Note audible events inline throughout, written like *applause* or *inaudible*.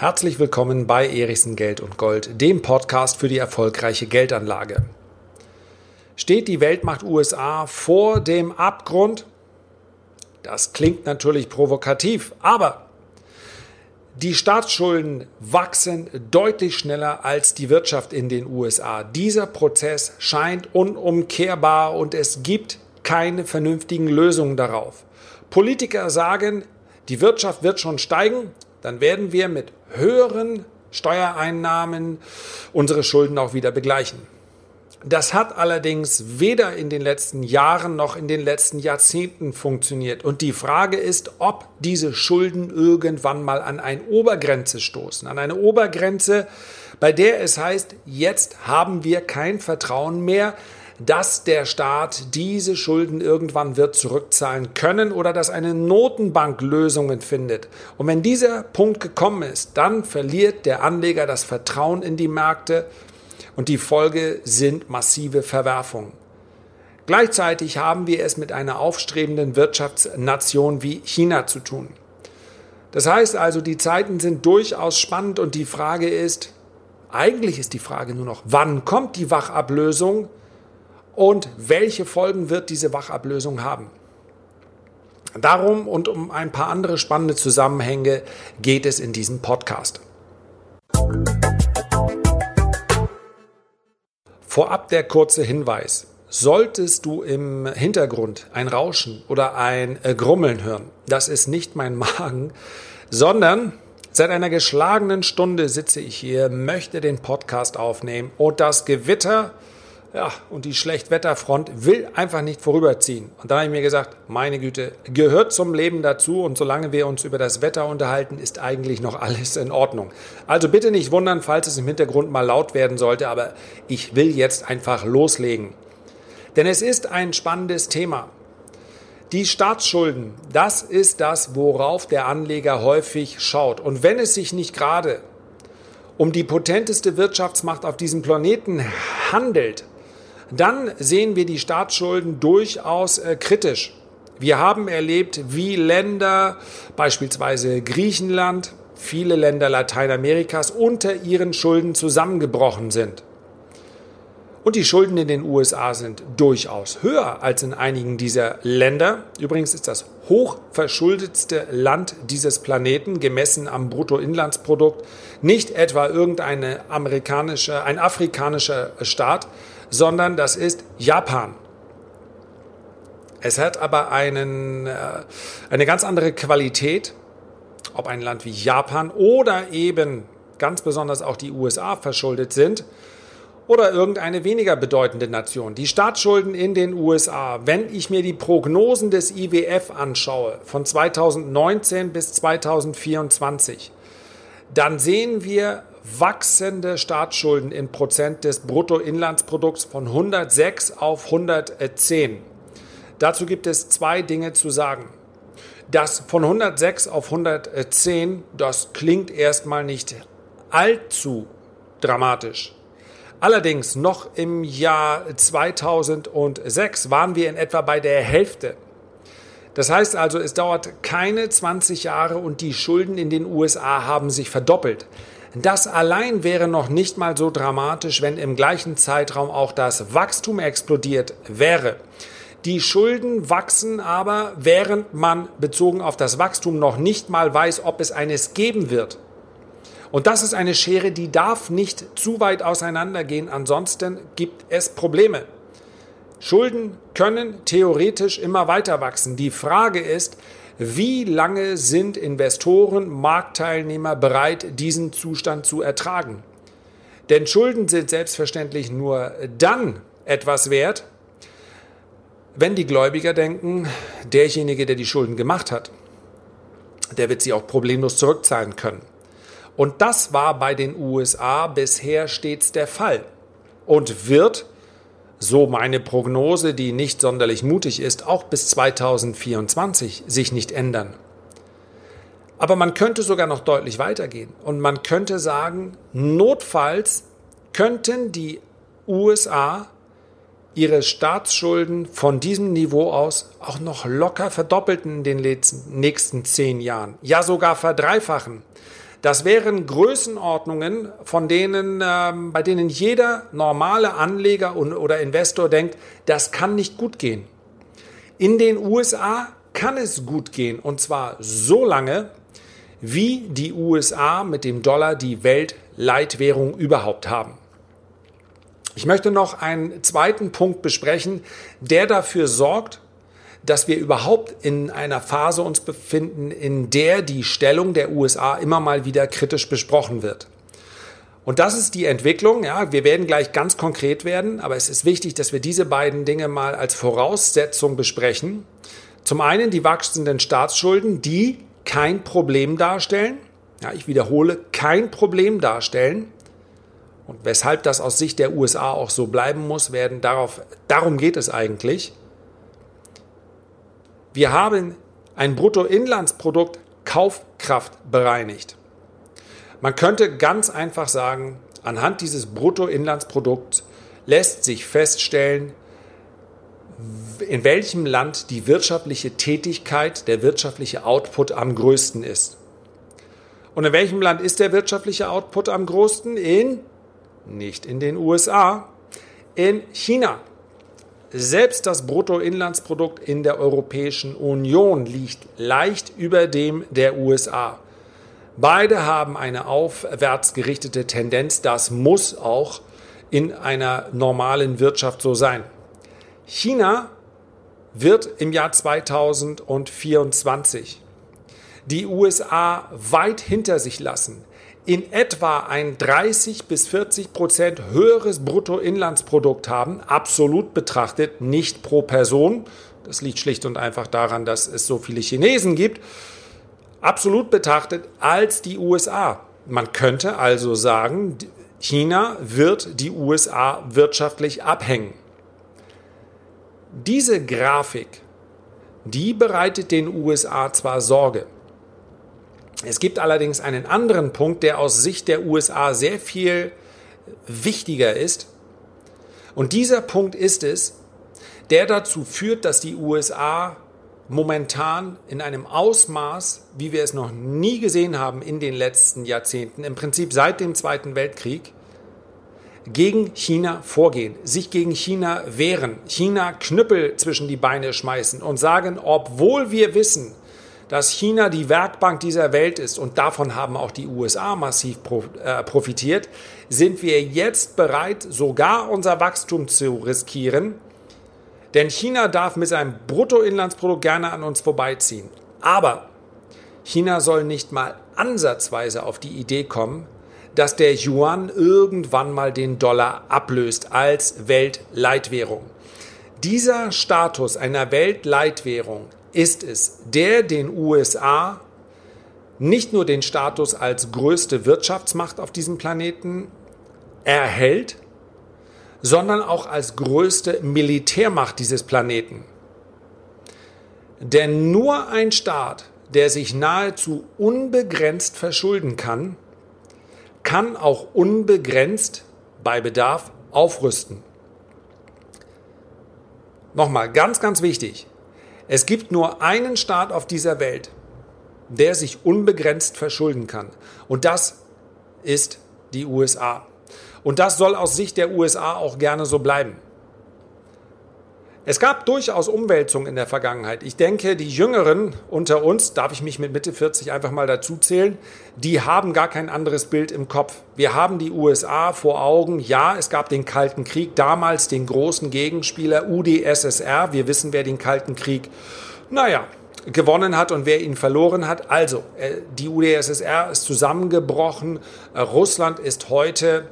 Herzlich willkommen bei Erichsen Geld und Gold, dem Podcast für die erfolgreiche Geldanlage. Steht die Weltmacht USA vor dem Abgrund? Das klingt natürlich provokativ, aber die Staatsschulden wachsen deutlich schneller als die Wirtschaft in den USA. Dieser Prozess scheint unumkehrbar und es gibt keine vernünftigen Lösungen darauf. Politiker sagen, die Wirtschaft wird schon steigen, dann werden wir mit höheren Steuereinnahmen unsere Schulden auch wieder begleichen. Das hat allerdings weder in den letzten Jahren noch in den letzten Jahrzehnten funktioniert. Und die Frage ist, ob diese Schulden irgendwann mal an eine Obergrenze stoßen. An eine Obergrenze, bei der es heißt, jetzt haben wir kein Vertrauen mehr, dass der Staat diese Schulden irgendwann wird zurückzahlen können oder dass eine Notenbank Lösungen findet. Und wenn dieser Punkt gekommen ist, dann verliert der Anleger das Vertrauen in die Märkte und die Folge sind massive Verwerfungen. Gleichzeitig haben wir es mit einer aufstrebenden Wirtschaftsnation wie China zu tun. Das heißt also, die Zeiten sind durchaus spannend und die Frage ist, eigentlich ist die Frage nur noch, wann kommt die Wachablösung und welche Folgen wird diese Wachablösung haben. Darum und um ein paar andere spannende Zusammenhänge geht es in diesem Podcast. Vorab der kurze Hinweis. Solltest du im Hintergrund ein Rauschen oder ein äh, Grummeln hören, das ist nicht mein *laughs* Magen, sondern seit einer geschlagenen Stunde sitze ich hier, möchte den Podcast aufnehmen und das Gewitter ja, und die Schlechtwetterfront will einfach nicht vorüberziehen. Und dann habe ich mir gesagt, meine Güte, gehört zum Leben dazu und solange wir uns über das Wetter unterhalten, ist eigentlich noch alles in Ordnung. Also bitte nicht wundern, falls es im Hintergrund mal laut werden sollte, aber ich will jetzt einfach loslegen. Denn es ist ein spannendes Thema. Die Staatsschulden, das ist das, worauf der Anleger häufig schaut. Und wenn es sich nicht gerade um die potenteste Wirtschaftsmacht auf diesem Planeten handelt, dann sehen wir die Staatsschulden durchaus äh, kritisch. Wir haben erlebt, wie Länder, beispielsweise Griechenland, viele Länder Lateinamerikas unter ihren Schulden zusammengebrochen sind. Und die Schulden in den USA sind durchaus höher als in einigen dieser Länder. Übrigens ist das hochverschuldetste Land dieses Planeten, gemessen am Bruttoinlandsprodukt, nicht etwa irgendeine amerikanische, ein afrikanischer Staat, sondern das ist Japan. Es hat aber einen, äh, eine ganz andere Qualität, ob ein Land wie Japan oder eben ganz besonders auch die USA verschuldet sind oder irgendeine weniger bedeutende Nation. Die Staatsschulden in den USA, wenn ich mir die Prognosen des IWF anschaue von 2019 bis 2024, dann sehen wir wachsende Staatsschulden in Prozent des Bruttoinlandsprodukts von 106 auf 110. Dazu gibt es zwei Dinge zu sagen. Das von 106 auf 110, das klingt erstmal nicht allzu dramatisch. Allerdings noch im Jahr 2006 waren wir in etwa bei der Hälfte. Das heißt also, es dauert keine 20 Jahre und die Schulden in den USA haben sich verdoppelt. Das allein wäre noch nicht mal so dramatisch, wenn im gleichen Zeitraum auch das Wachstum explodiert wäre. Die Schulden wachsen aber, während man bezogen auf das Wachstum noch nicht mal weiß, ob es eines geben wird. Und das ist eine Schere, die darf nicht zu weit auseinandergehen, ansonsten gibt es Probleme. Schulden können theoretisch immer weiter wachsen. Die Frage ist, wie lange sind Investoren, Marktteilnehmer bereit, diesen Zustand zu ertragen? Denn Schulden sind selbstverständlich nur dann etwas wert, wenn die Gläubiger denken, derjenige, der die Schulden gemacht hat, der wird sie auch problemlos zurückzahlen können. Und das war bei den USA bisher stets der Fall und wird so meine Prognose, die nicht sonderlich mutig ist, auch bis 2024 sich nicht ändern. Aber man könnte sogar noch deutlich weitergehen und man könnte sagen, notfalls könnten die USA ihre Staatsschulden von diesem Niveau aus auch noch locker verdoppelten in den nächsten zehn Jahren, ja sogar verdreifachen. Das wären Größenordnungen, von denen, ähm, bei denen jeder normale Anleger oder Investor denkt, das kann nicht gut gehen. In den USA kann es gut gehen und zwar so lange, wie die USA mit dem Dollar die Weltleitwährung überhaupt haben. Ich möchte noch einen zweiten Punkt besprechen, der dafür sorgt, dass wir überhaupt in einer Phase uns befinden, in der die Stellung der USA immer mal wieder kritisch besprochen wird. Und das ist die Entwicklung. Ja, wir werden gleich ganz konkret werden, aber es ist wichtig, dass wir diese beiden Dinge mal als Voraussetzung besprechen. Zum einen die wachsenden Staatsschulden, die kein Problem darstellen. Ja, ich wiederhole, kein Problem darstellen. Und weshalb das aus Sicht der USA auch so bleiben muss, werden darauf, darum geht es eigentlich. Wir haben ein Bruttoinlandsprodukt Kaufkraft bereinigt. Man könnte ganz einfach sagen, anhand dieses Bruttoinlandsprodukts lässt sich feststellen, in welchem Land die wirtschaftliche Tätigkeit, der wirtschaftliche Output am größten ist. Und in welchem Land ist der wirtschaftliche Output am größten? In, nicht in den USA, in China. Selbst das Bruttoinlandsprodukt in der Europäischen Union liegt leicht über dem der USA. Beide haben eine aufwärts gerichtete Tendenz. Das muss auch in einer normalen Wirtschaft so sein. China wird im Jahr 2024 die USA weit hinter sich lassen, in etwa ein 30 bis 40 Prozent höheres Bruttoinlandsprodukt haben, absolut betrachtet, nicht pro Person. Das liegt schlicht und einfach daran, dass es so viele Chinesen gibt. Absolut betrachtet als die USA. Man könnte also sagen, China wird die USA wirtschaftlich abhängen. Diese Grafik, die bereitet den USA zwar Sorge. Es gibt allerdings einen anderen Punkt, der aus Sicht der USA sehr viel wichtiger ist. Und dieser Punkt ist es, der dazu führt, dass die USA momentan in einem Ausmaß, wie wir es noch nie gesehen haben in den letzten Jahrzehnten, im Prinzip seit dem Zweiten Weltkrieg, gegen China vorgehen, sich gegen China wehren, China Knüppel zwischen die Beine schmeißen und sagen, obwohl wir wissen, dass China die Werkbank dieser Welt ist und davon haben auch die USA massiv äh, profitiert, sind wir jetzt bereit, sogar unser Wachstum zu riskieren. Denn China darf mit seinem Bruttoinlandsprodukt gerne an uns vorbeiziehen. Aber China soll nicht mal ansatzweise auf die Idee kommen, dass der Yuan irgendwann mal den Dollar ablöst als Weltleitwährung. Dieser Status einer Weltleitwährung ist es, der den USA nicht nur den Status als größte Wirtschaftsmacht auf diesem Planeten erhält, sondern auch als größte Militärmacht dieses Planeten. Denn nur ein Staat, der sich nahezu unbegrenzt verschulden kann, kann auch unbegrenzt bei Bedarf aufrüsten. Nochmal, ganz, ganz wichtig. Es gibt nur einen Staat auf dieser Welt, der sich unbegrenzt verschulden kann. Und das ist die USA. Und das soll aus Sicht der USA auch gerne so bleiben. Es gab durchaus Umwälzungen in der Vergangenheit. Ich denke, die Jüngeren unter uns, darf ich mich mit Mitte 40 einfach mal dazu zählen, die haben gar kein anderes Bild im Kopf. Wir haben die USA vor Augen. Ja, es gab den Kalten Krieg, damals den großen Gegenspieler UdSSR. Wir wissen, wer den Kalten Krieg, naja, gewonnen hat und wer ihn verloren hat. Also, äh, die UdSSR ist zusammengebrochen. Russland ist heute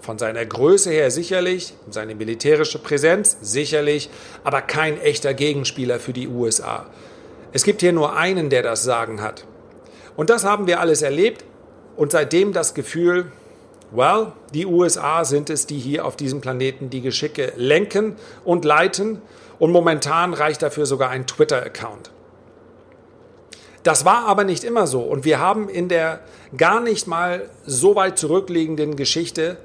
von seiner Größe her sicherlich, seine militärische Präsenz sicherlich, aber kein echter Gegenspieler für die USA. Es gibt hier nur einen, der das Sagen hat. Und das haben wir alles erlebt und seitdem das Gefühl, well, die USA sind es, die hier auf diesem Planeten die Geschicke lenken und leiten und momentan reicht dafür sogar ein Twitter-Account. Das war aber nicht immer so und wir haben in der gar nicht mal so weit zurückliegenden Geschichte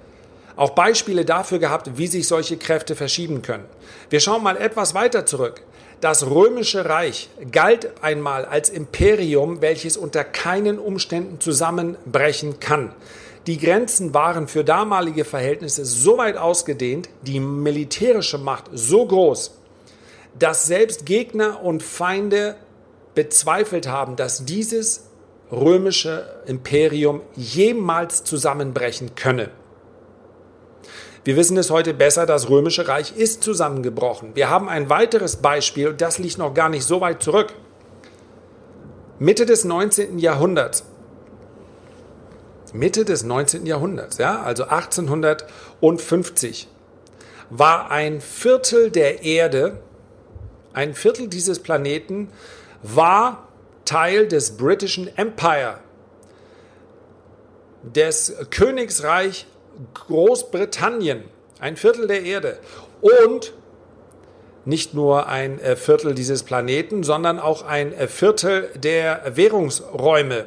auch Beispiele dafür gehabt, wie sich solche Kräfte verschieben können. Wir schauen mal etwas weiter zurück. Das römische Reich galt einmal als Imperium, welches unter keinen Umständen zusammenbrechen kann. Die Grenzen waren für damalige Verhältnisse so weit ausgedehnt, die militärische Macht so groß, dass selbst Gegner und Feinde bezweifelt haben, dass dieses römische Imperium jemals zusammenbrechen könne. Wir wissen es heute besser, das römische Reich ist zusammengebrochen. Wir haben ein weiteres Beispiel, das liegt noch gar nicht so weit zurück. Mitte des 19. Jahrhunderts. Mitte des 19. Jahrhunderts, ja, also 1850, war ein Viertel der Erde, ein Viertel dieses Planeten war Teil des Britischen Empire, des Königsreich Großbritannien, ein Viertel der Erde und nicht nur ein äh, Viertel dieses Planeten, sondern auch ein äh, Viertel der Währungsräume.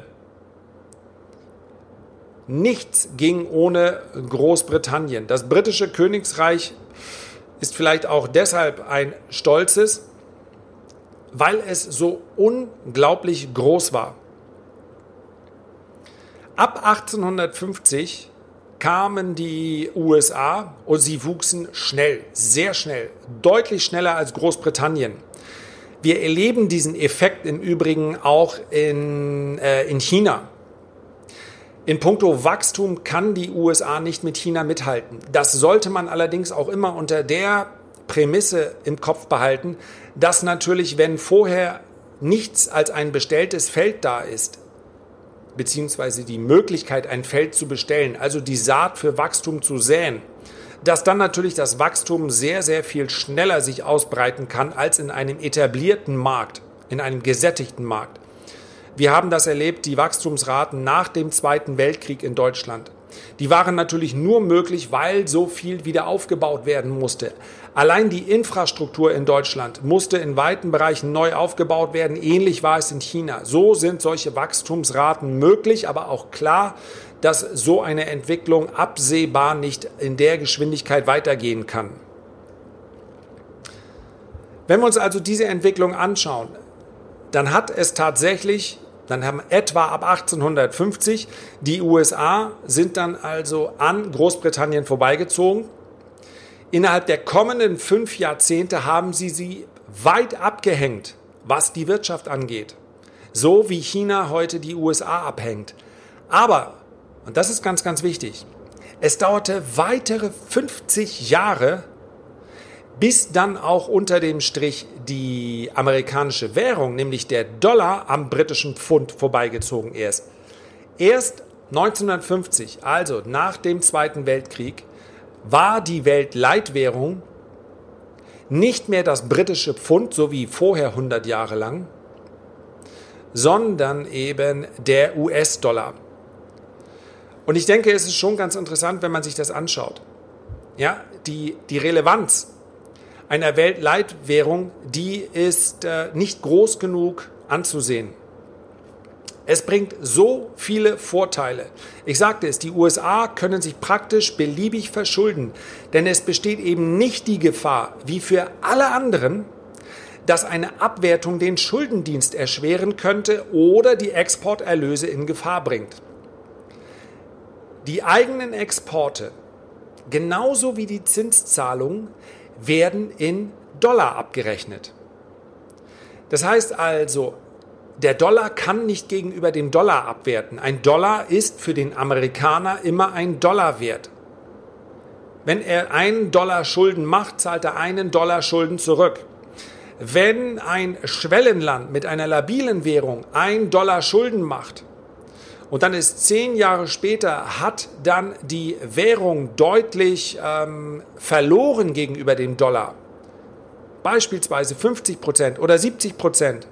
Nichts ging ohne Großbritannien. Das britische Königsreich ist vielleicht auch deshalb ein stolzes, weil es so unglaublich groß war. Ab 1850 kamen die USA und sie wuchsen schnell, sehr schnell, deutlich schneller als Großbritannien. Wir erleben diesen Effekt im Übrigen auch in, äh, in China. In puncto Wachstum kann die USA nicht mit China mithalten. Das sollte man allerdings auch immer unter der Prämisse im Kopf behalten, dass natürlich, wenn vorher nichts als ein bestelltes Feld da ist, beziehungsweise die Möglichkeit, ein Feld zu bestellen, also die Saat für Wachstum zu säen, dass dann natürlich das Wachstum sehr, sehr viel schneller sich ausbreiten kann als in einem etablierten Markt, in einem gesättigten Markt. Wir haben das erlebt, die Wachstumsraten nach dem Zweiten Weltkrieg in Deutschland. Die waren natürlich nur möglich, weil so viel wieder aufgebaut werden musste. Allein die Infrastruktur in Deutschland musste in weiten Bereichen neu aufgebaut werden. Ähnlich war es in China. So sind solche Wachstumsraten möglich, aber auch klar, dass so eine Entwicklung absehbar nicht in der Geschwindigkeit weitergehen kann. Wenn wir uns also diese Entwicklung anschauen, dann hat es tatsächlich, dann haben etwa ab 1850 die USA sind dann also an Großbritannien vorbeigezogen Innerhalb der kommenden fünf Jahrzehnte haben sie sie weit abgehängt, was die Wirtschaft angeht. So wie China heute die USA abhängt. Aber, und das ist ganz, ganz wichtig, es dauerte weitere 50 Jahre, bis dann auch unter dem Strich die amerikanische Währung, nämlich der Dollar, am britischen Pfund vorbeigezogen ist. Erst 1950, also nach dem Zweiten Weltkrieg, war die Weltleitwährung nicht mehr das britische Pfund, so wie vorher 100 Jahre lang, sondern eben der US-Dollar. Und ich denke, es ist schon ganz interessant, wenn man sich das anschaut. Ja, die, die Relevanz einer Weltleitwährung, die ist äh, nicht groß genug anzusehen. Es bringt so viele Vorteile. Ich sagte es, die USA können sich praktisch beliebig verschulden, denn es besteht eben nicht die Gefahr, wie für alle anderen, dass eine Abwertung den Schuldendienst erschweren könnte oder die Exporterlöse in Gefahr bringt. Die eigenen Exporte, genauso wie die Zinszahlungen, werden in Dollar abgerechnet. Das heißt also, der Dollar kann nicht gegenüber dem Dollar abwerten. Ein Dollar ist für den Amerikaner immer ein Dollar wert. Wenn er einen Dollar Schulden macht, zahlt er einen Dollar Schulden zurück. Wenn ein Schwellenland mit einer labilen Währung ein Dollar Schulden macht und dann ist zehn Jahre später, hat dann die Währung deutlich ähm, verloren gegenüber dem Dollar, beispielsweise 50 Prozent oder 70 Prozent,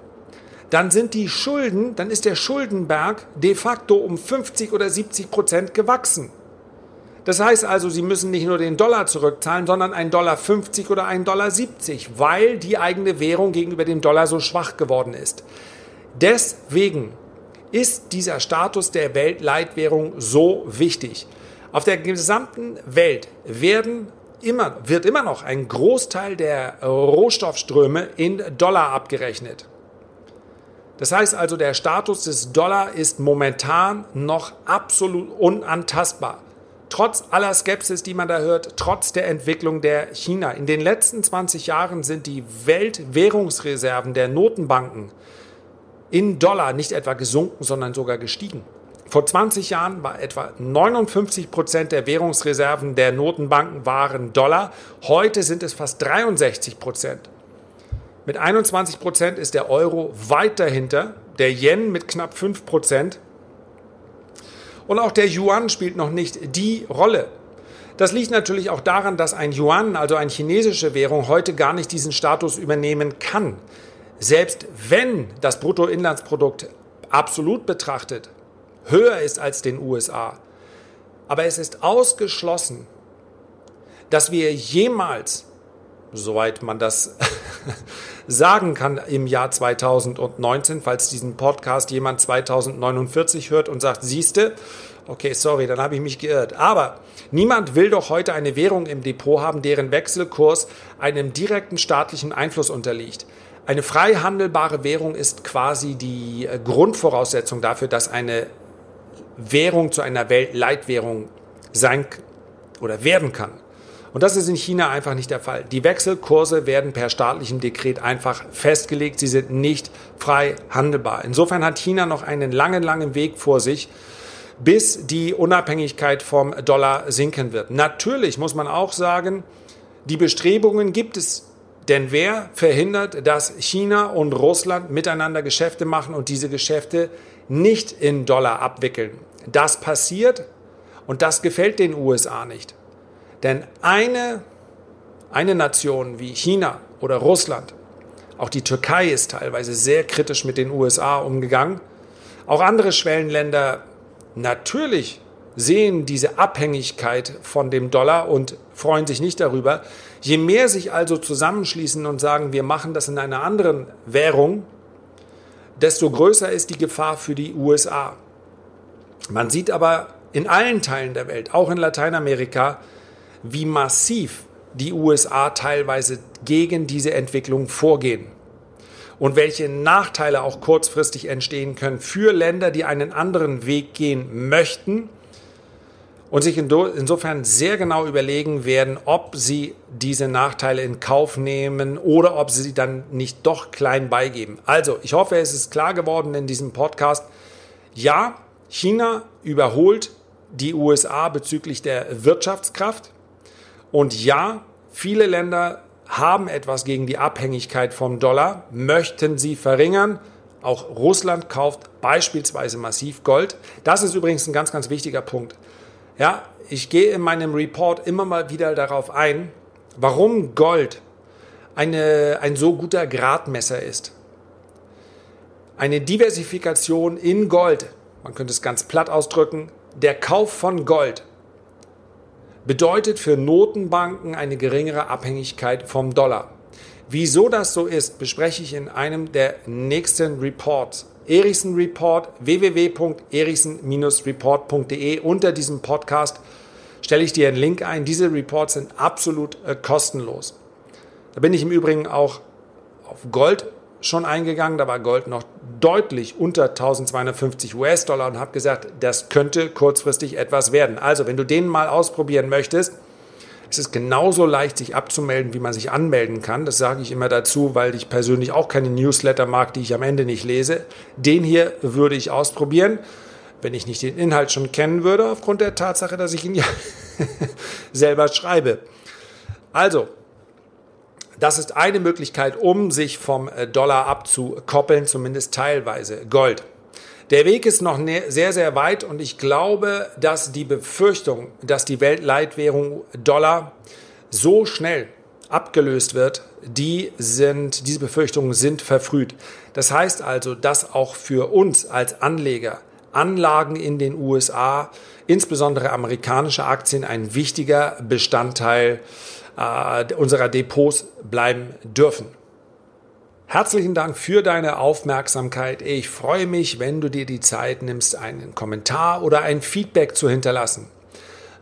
dann sind die Schulden, dann ist der Schuldenberg de facto um 50 oder 70 Prozent gewachsen. Das heißt also, Sie müssen nicht nur den Dollar zurückzahlen, sondern ein Dollar 50 oder ein Dollar 70, weil die eigene Währung gegenüber dem Dollar so schwach geworden ist. Deswegen ist dieser Status der Weltleitwährung so wichtig. Auf der gesamten Welt werden immer, wird immer noch ein Großteil der Rohstoffströme in Dollar abgerechnet. Das heißt also, der Status des Dollar ist momentan noch absolut unantastbar. Trotz aller Skepsis, die man da hört, trotz der Entwicklung der China. In den letzten 20 Jahren sind die Weltwährungsreserven der Notenbanken in Dollar nicht etwa gesunken, sondern sogar gestiegen. Vor 20 Jahren war etwa 59 Prozent der Währungsreserven der Notenbanken waren Dollar. Heute sind es fast 63 Prozent. Mit 21 Prozent ist der Euro weit dahinter, der Yen mit knapp 5 Prozent. Und auch der Yuan spielt noch nicht die Rolle. Das liegt natürlich auch daran, dass ein Yuan, also eine chinesische Währung, heute gar nicht diesen Status übernehmen kann. Selbst wenn das Bruttoinlandsprodukt absolut betrachtet höher ist als den USA. Aber es ist ausgeschlossen, dass wir jemals, soweit man das *laughs* sagen kann im Jahr 2019, falls diesen Podcast jemand 2049 hört und sagt, siehste, okay, sorry, dann habe ich mich geirrt. Aber niemand will doch heute eine Währung im Depot haben, deren Wechselkurs einem direkten staatlichen Einfluss unterliegt. Eine frei handelbare Währung ist quasi die äh, Grundvoraussetzung dafür, dass eine Währung zu einer Weltleitwährung sein oder werden kann. Und das ist in China einfach nicht der Fall. Die Wechselkurse werden per staatlichem Dekret einfach festgelegt. Sie sind nicht frei handelbar. Insofern hat China noch einen langen, langen Weg vor sich, bis die Unabhängigkeit vom Dollar sinken wird. Natürlich muss man auch sagen, die Bestrebungen gibt es denn wer verhindert, dass China und Russland miteinander Geschäfte machen und diese Geschäfte nicht in Dollar abwickeln? Das passiert und das gefällt den USA nicht. Denn eine, eine Nation wie China oder Russland, auch die Türkei ist teilweise sehr kritisch mit den USA umgegangen, auch andere Schwellenländer natürlich sehen diese Abhängigkeit von dem Dollar und freuen sich nicht darüber. Je mehr sich also zusammenschließen und sagen, wir machen das in einer anderen Währung, desto größer ist die Gefahr für die USA. Man sieht aber in allen Teilen der Welt, auch in Lateinamerika, wie massiv die USA teilweise gegen diese Entwicklung vorgehen und welche Nachteile auch kurzfristig entstehen können für Länder, die einen anderen Weg gehen möchten und sich insofern sehr genau überlegen werden, ob sie diese Nachteile in Kauf nehmen oder ob sie sie dann nicht doch klein beigeben. Also, ich hoffe, es ist klar geworden in diesem Podcast. Ja, China überholt die USA bezüglich der Wirtschaftskraft. Und ja, viele Länder haben etwas gegen die Abhängigkeit vom Dollar, möchten sie verringern. Auch Russland kauft beispielsweise massiv Gold. Das ist übrigens ein ganz, ganz wichtiger Punkt. Ja, ich gehe in meinem Report immer mal wieder darauf ein, warum Gold eine, ein so guter Gradmesser ist. Eine Diversifikation in Gold, man könnte es ganz platt ausdrücken, der Kauf von Gold bedeutet für Notenbanken eine geringere Abhängigkeit vom Dollar. Wieso das so ist, bespreche ich in einem der nächsten Reports. Erichsen Report www.erichsen-report.de. Unter diesem Podcast stelle ich dir einen Link ein. Diese Reports sind absolut äh, kostenlos. Da bin ich im Übrigen auch auf Gold schon eingegangen. Da war Gold noch deutlich unter 1250 US-Dollar und habe gesagt, das könnte kurzfristig etwas werden. Also, wenn du den mal ausprobieren möchtest, es ist genauso leicht, sich abzumelden, wie man sich anmelden kann. Das sage ich immer dazu, weil ich persönlich auch keine Newsletter mag, die ich am Ende nicht lese. Den hier würde ich ausprobieren, wenn ich nicht den Inhalt schon kennen würde, aufgrund der Tatsache, dass ich ihn ja *laughs* selber schreibe. Also, das ist eine Möglichkeit, um sich vom Dollar abzukoppeln, zumindest teilweise. Gold. Der Weg ist noch ne-, sehr, sehr weit und ich glaube, dass die Befürchtung, dass die Weltleitwährung Dollar so schnell abgelöst wird, die sind, diese Befürchtungen sind verfrüht. Das heißt also, dass auch für uns als Anleger Anlagen in den USA, insbesondere amerikanische Aktien, ein wichtiger Bestandteil äh, unserer Depots bleiben dürfen. Herzlichen Dank für deine Aufmerksamkeit. Ich freue mich, wenn du dir die Zeit nimmst, einen Kommentar oder ein Feedback zu hinterlassen.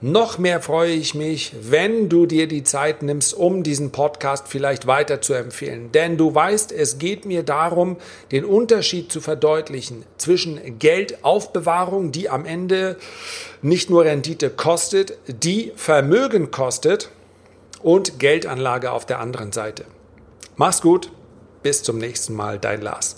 Noch mehr freue ich mich, wenn du dir die Zeit nimmst, um diesen Podcast vielleicht weiter zu empfehlen. Denn du weißt, es geht mir darum, den Unterschied zu verdeutlichen zwischen Geldaufbewahrung, die am Ende nicht nur Rendite kostet, die Vermögen kostet und Geldanlage auf der anderen Seite. Mach's gut, bis zum nächsten Mal, dein Lars.